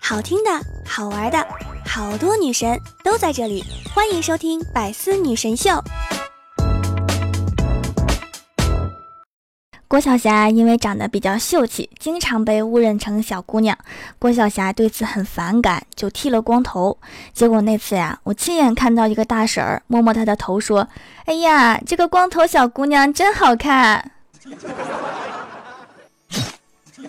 好听的，好玩的，好多女神都在这里，欢迎收听《百思女神秀》。郭晓霞因为长得比较秀气，经常被误认成小姑娘。郭晓霞对此很反感，就剃了光头。结果那次呀，我亲眼看到一个大婶儿摸摸她的头，说：“哎呀，这个光头小姑娘真好看。”嗨，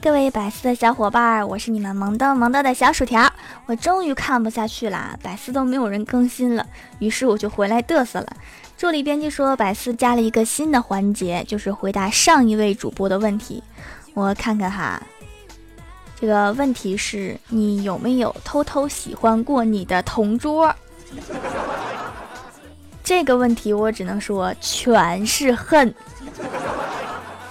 各位百思的小伙伴，我是你们萌豆萌豆的小薯条。我终于看不下去啦，百思都没有人更新了，于是我就回来嘚瑟了。助理编辑说，百思加了一个新的环节，就是回答上一位主播的问题。我看看哈，这个问题是你有没有偷偷喜欢过你的同桌？这个问题我只能说全是恨。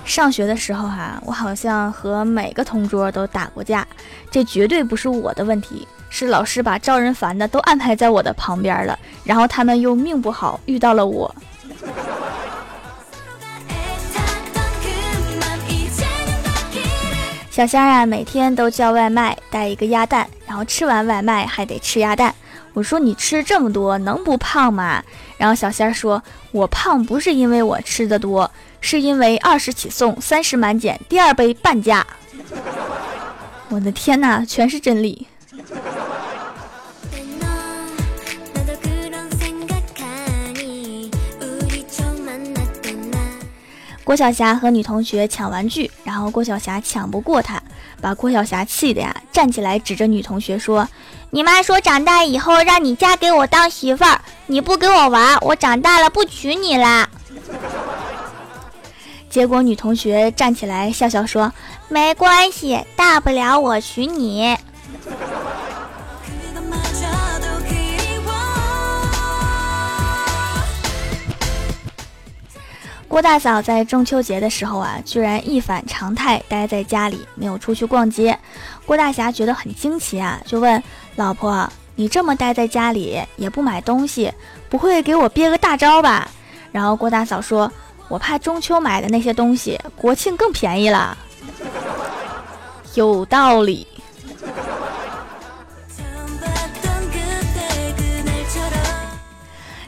上学的时候哈，我好像和每个同桌都打过架，这绝对不是我的问题，是老师把招人烦的都安排在我的旁边了，然后他们又命不好遇到了我。小仙儿啊，每天都叫外卖，带一个鸭蛋，然后吃完外卖还得吃鸭蛋。我说你吃这么多能不胖吗？然后小仙儿说，我胖不是因为我吃的多。是因为二十起送，三十满减，第二杯半价。我的天哪，全是真理。郭晓霞和女同学抢玩具，然后郭晓霞抢不过她，把郭晓霞气的呀，站起来指着女同学说：“你妈说长大以后让你嫁给我当媳妇儿，你不给我玩，我长大了不娶你啦。”结果女同学站起来笑笑说：“没关系，大不了我娶你。”郭大嫂在中秋节的时候啊，居然一反常态待在家里，没有出去逛街。郭大侠觉得很惊奇啊，就问老婆：“你这么待在家里，也不买东西，不会给我憋个大招吧？”然后郭大嫂说。我怕中秋买的那些东西，国庆更便宜了。有道理。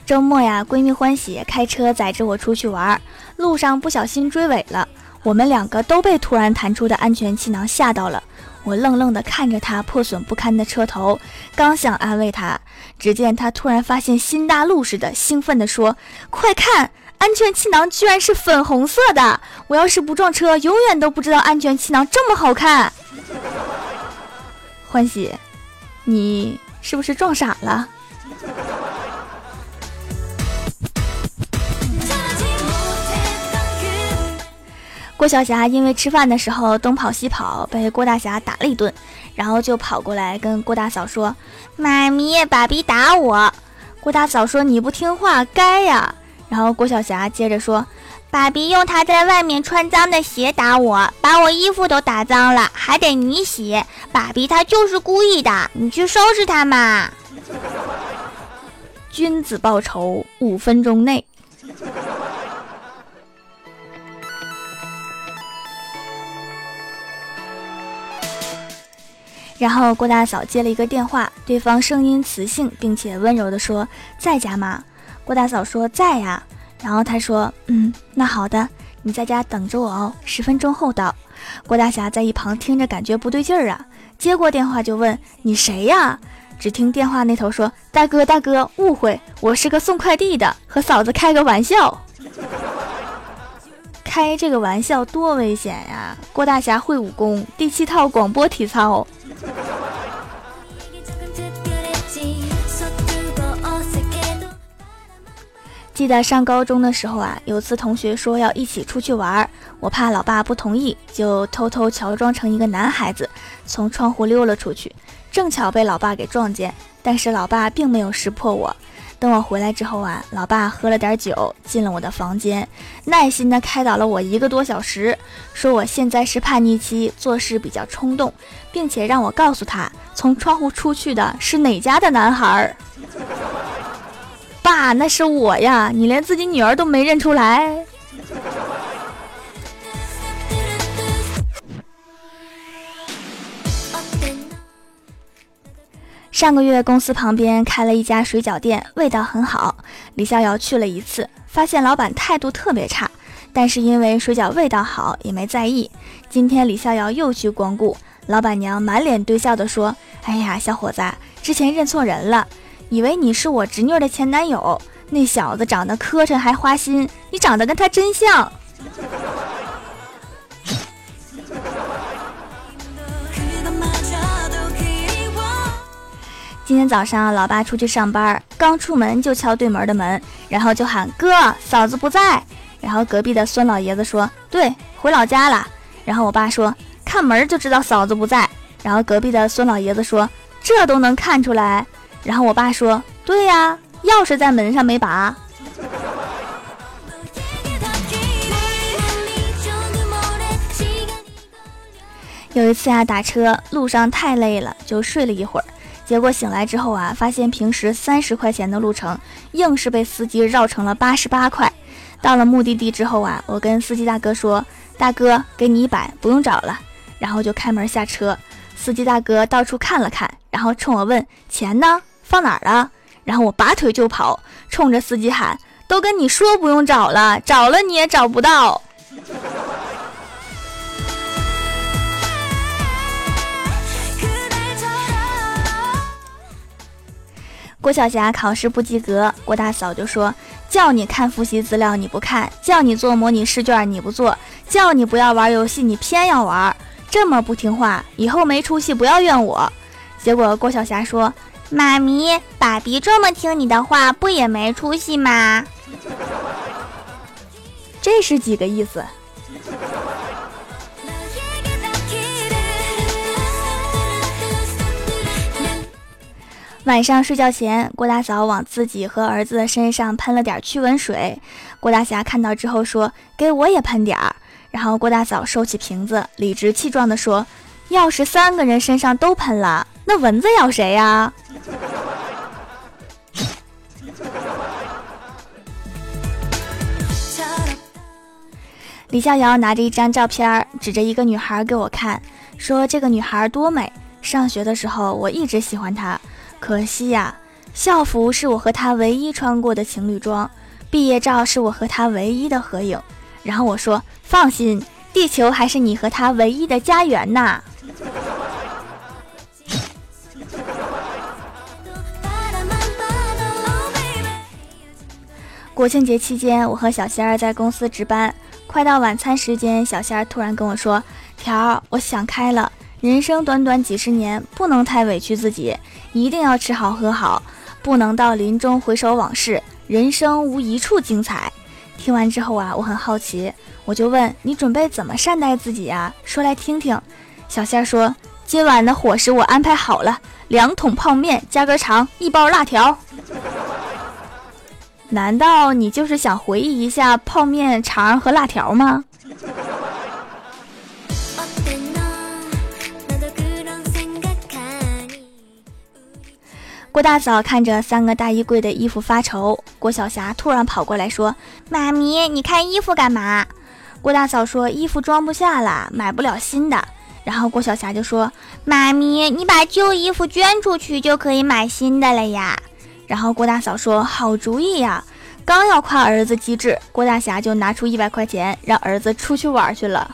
周末呀，闺蜜欢喜开车载着我出去玩，路上不小心追尾了，我们两个都被突然弹出的安全气囊吓到了。我愣愣地看着她破损不堪的车头，刚想安慰她，只见她突然发现新大陆似的，兴奋地说：“快看！”安全气囊居然是粉红色的！我要是不撞车，永远都不知道安全气囊这么好看。欢喜，你是不是撞傻了？郭晓霞因为吃饭的时候东跑西跑，被郭大侠打了一顿，然后就跑过来跟郭大嫂说：“妈咪，爸比打我。”郭大嫂说：“你不听话，该呀。”然后郭晓霞接着说：“爸比用他在外面穿脏的鞋打我，把我衣服都打脏了，还得你洗。爸比他就是故意的，你去收拾他嘛。”君子报仇，五分钟内。然后郭大嫂接了一个电话，对方声音磁性，并且温柔地说：“在家吗？”郭大嫂说在呀，然后他说：“嗯，那好的，你在家等着我哦，十分钟后到。”郭大侠在一旁听着，感觉不对劲儿啊，接过电话就问：“你谁呀？”只听电话那头说：“大哥，大哥，误会，我是个送快递的，和嫂子开个玩笑。”开这个玩笑多危险呀！郭大侠会武功，第七套广播体操。记得上高中的时候啊，有次同学说要一起出去玩，我怕老爸不同意，就偷偷乔装成一个男孩子，从窗户溜了出去，正巧被老爸给撞见。但是老爸并没有识破我。等我回来之后啊，老爸喝了点酒，进了我的房间，耐心的开导了我一个多小时，说我现在是叛逆期，做事比较冲动，并且让我告诉他，从窗户出去的是哪家的男孩儿。爸，那是我呀，你连自己女儿都没认出来。上个月公司旁边开了一家水饺店，味道很好。李逍遥去了一次，发现老板态度特别差，但是因为水饺味道好，也没在意。今天李逍遥又去光顾，老板娘满脸堆笑的说：“哎呀，小伙子，之前认错人了，以为你是我侄女的前男友。那小子长得磕碜还花心，你长得跟他真像。”今天早上，老爸出去上班，刚出门就敲对门的门，然后就喊：“哥，嫂子不在。”然后隔壁的孙老爷子说：“对，回老家了。”然后我爸说：“看门就知道嫂子不在。”然后隔壁的孙老爷子说：“这都能看出来。”然后我爸说：“对呀，钥匙在门上没拔。”有一次啊，打车路上太累了，就睡了一会儿。结果醒来之后啊，发现平时三十块钱的路程，硬是被司机绕成了八十八块。到了目的地之后啊，我跟司机大哥说：“大哥，给你一百，不用找了。”然后就开门下车。司机大哥到处看了看，然后冲我问：“钱呢？放哪儿了？”然后我拔腿就跑，冲着司机喊：“都跟你说不用找了，找了你也找不到。”郭晓霞考试不及格，郭大嫂就说：“叫你看复习资料你不看，叫你做模拟试卷你不做，叫你不要玩游戏你偏要玩，这么不听话，以后没出息不要怨我。”结果郭晓霞说：“妈咪，爸比这么听你的话，不也没出息吗？”这是几个意思？晚上睡觉前，郭大嫂往自己和儿子的身上喷了点驱蚊水。郭大侠看到之后说：“给我也喷点儿。”然后郭大嫂收起瓶子，理直气壮地说：“要是三个人身上都喷了，那蚊子咬谁呀？”李逍遥拿着一张照片，指着一个女孩给我看，说：“这个女孩多美！上学的时候，我一直喜欢她。”可惜呀，校服是我和她唯一穿过的情侣装，毕业照是我和她唯一的合影。然后我说：“放心，地球还是你和她唯一的家园呐。”国庆节期间，我和小仙儿在公司值班，快到晚餐时间，小仙儿突然跟我说：“条儿，我想开了。”人生短短几十年，不能太委屈自己，一定要吃好喝好，不能到临终回首往事，人生无一处精彩。听完之后啊，我很好奇，我就问你准备怎么善待自己呀？说来听听。小仙儿说，今晚的伙食我安排好了，两桶泡面加根肠，一包辣条。难道你就是想回忆一下泡面、肠和辣条吗？郭大嫂看着三个大衣柜的衣服发愁，郭晓霞突然跑过来说：“妈咪，你看衣服干嘛？”郭大嫂说：“衣服装不下了，买不了新的。”然后郭晓霞就说：“妈咪，你把旧衣服捐出去就可以买新的了呀。”然后郭大嫂说：“好主意呀！”刚要夸儿子机智，郭大侠就拿出一百块钱让儿子出去玩去了。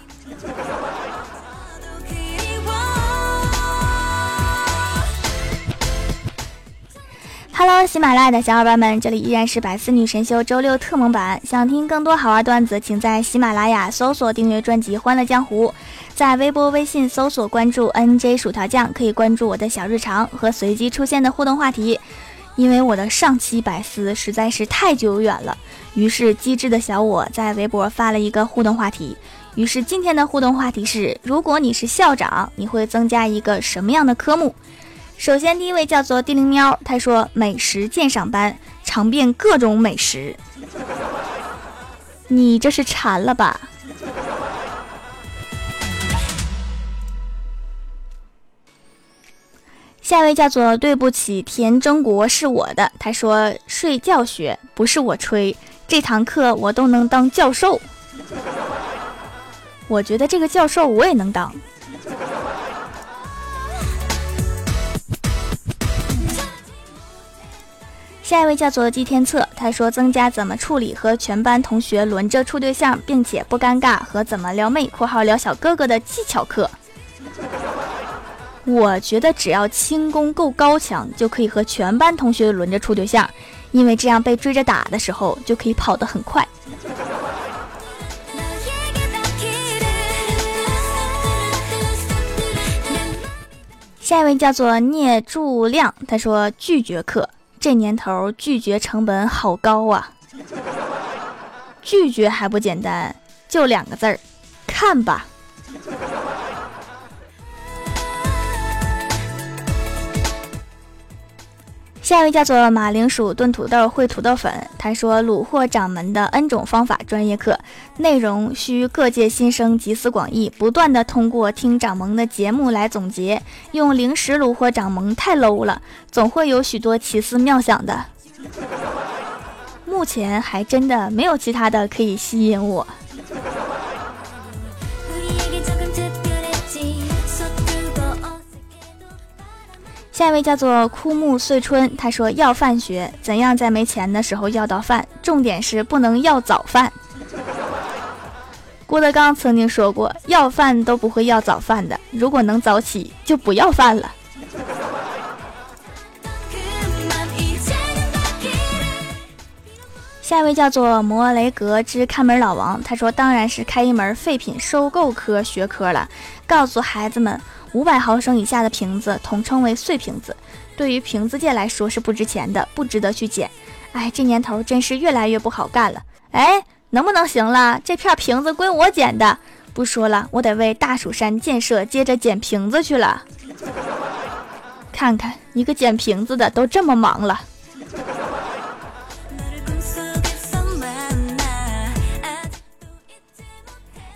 Hello，喜马拉雅的小伙伴们，这里依然是百思女神秀周六特蒙版。想听更多好玩段子，请在喜马拉雅搜索订阅专辑《欢乐江湖》，在微博、微信搜索关注 NJ 薯条酱，可以关注我的小日常和随机出现的互动话题。因为我的上期百思实在是太久远了，于是机智的小我在微博发了一个互动话题。于是今天的互动话题是：如果你是校长，你会增加一个什么样的科目？首先，第一位叫做地灵喵，他说：“美食鉴赏班，尝遍各种美食。你这是馋了吧？下一位叫做对不起，田征国是我的。他说睡觉学不是我吹，这堂课我都能当教授。我觉得这个教授我也能当。下一位叫做季天策，他说增加怎么处理和全班同学轮着处对象，并且不尴尬和怎么撩妹（括号撩小哥哥）的技巧课。我觉得只要轻功够高强，就可以和全班同学轮着处对象，因为这样被追着打的时候就可以跑得很快。下一位叫做聂柱亮，他说拒绝课，这年头拒绝成本好高啊，拒绝还不简单，就两个字儿，看吧。下一位叫做马铃薯炖土豆烩土豆粉，他说虏获掌门的 N 种方法专业课，内容需各界新生集思广益，不断的通过听掌门的节目来总结。用零食虏获掌门太 low 了，总会有许多奇思妙想的。目前还真的没有其他的可以吸引我。下一位叫做枯木碎春，他说要饭学怎样在没钱的时候要到饭，重点是不能要早饭。郭德纲曾经说过，要饭都不会要早饭的，如果能早起就不要饭了。下一位叫做摩雷格之看门老王，他说当然是开一门废品收购科学科了，告诉孩子们。五百毫升以下的瓶子统称为碎瓶子，对于瓶子界来说是不值钱的，不值得去捡。哎，这年头真是越来越不好干了。哎，能不能行了？这片瓶子归我捡的。不说了，我得为大蜀山建设接着捡瓶子去了。看看一个捡瓶子的都这么忙了。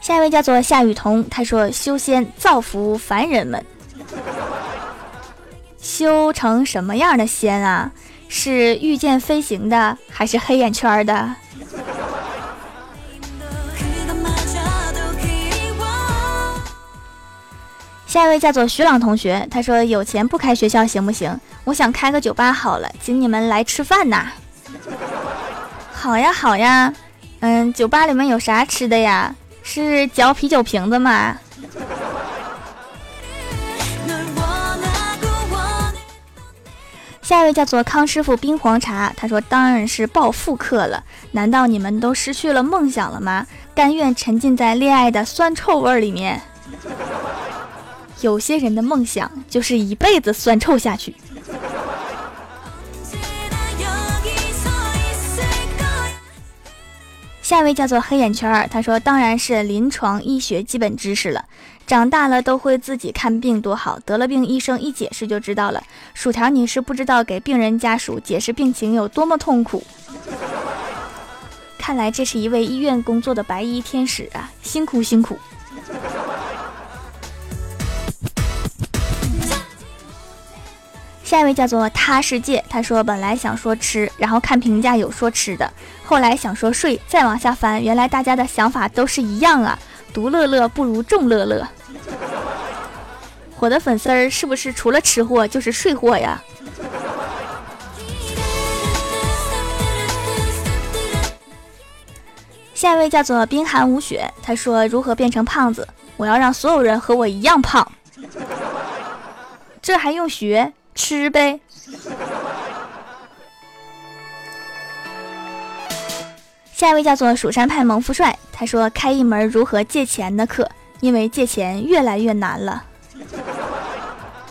下一位叫做夏雨桐，他说：“修仙造福凡人们，修成什么样的仙啊？是御剑飞行的，还是黑眼圈的？”下一位叫做徐朗同学，他说：“有钱不开学校行不行？我想开个酒吧好了，请你们来吃饭呐。”好呀，好呀，嗯，酒吧里面有啥吃的呀？是嚼啤酒瓶子吗？下一位叫做康师傅冰黄茶，他说：“当然是报复课了。难道你们都失去了梦想了吗？甘愿沉浸在恋爱的酸臭味里面？有些人的梦想就是一辈子酸臭下去。”下一位叫做黑眼圈儿，他说：“当然是临床医学基本知识了，长大了都会自己看病，多好！得了病，医生一解释就知道了。薯条，你是不知道给病人家属解释病情有多么痛苦。看来这是一位医院工作的白衣天使啊，辛苦辛苦。”下一位叫做他世界，他说本来想说吃，然后看评价有说吃的，后来想说睡，再往下翻，原来大家的想法都是一样啊！独乐乐不如众乐乐。我的粉丝儿是不是除了吃货就是睡货呀？下一位叫做冰寒无雪，他说如何变成胖子？我要让所有人和我一样胖，这还用学？吃呗。下一位叫做蜀山派萌富帅，他说开一门如何借钱的课，因为借钱越来越难了。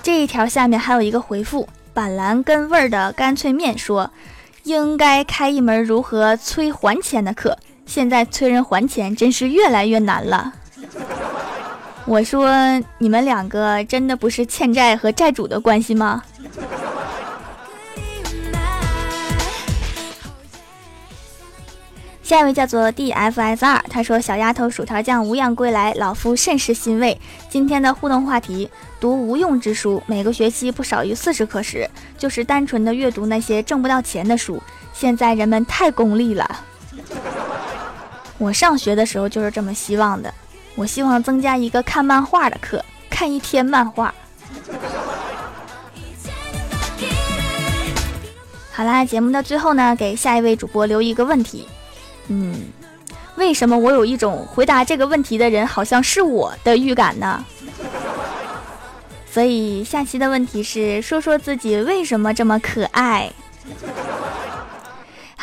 这一条下面还有一个回复，板蓝根味儿的干脆面说，应该开一门如何催还钱的课，现在催人还钱真是越来越难了。我说你们两个真的不是欠债和债主的关系吗？下一位叫做 DFS 二，他说：“小丫头薯条酱无恙归来，老夫甚是欣慰。今天的互动话题：读无用之书，每个学期不少于四十课时，就是单纯的阅读那些挣不到钱的书。现在人们太功利了。我上学的时候就是这么希望的，我希望增加一个看漫画的课，看一天漫画。”好啦，节目的最后呢，给下一位主播留一个问题。嗯，为什么我有一种回答这个问题的人好像是我的预感呢？所以下期的问题是说说自己为什么这么可爱。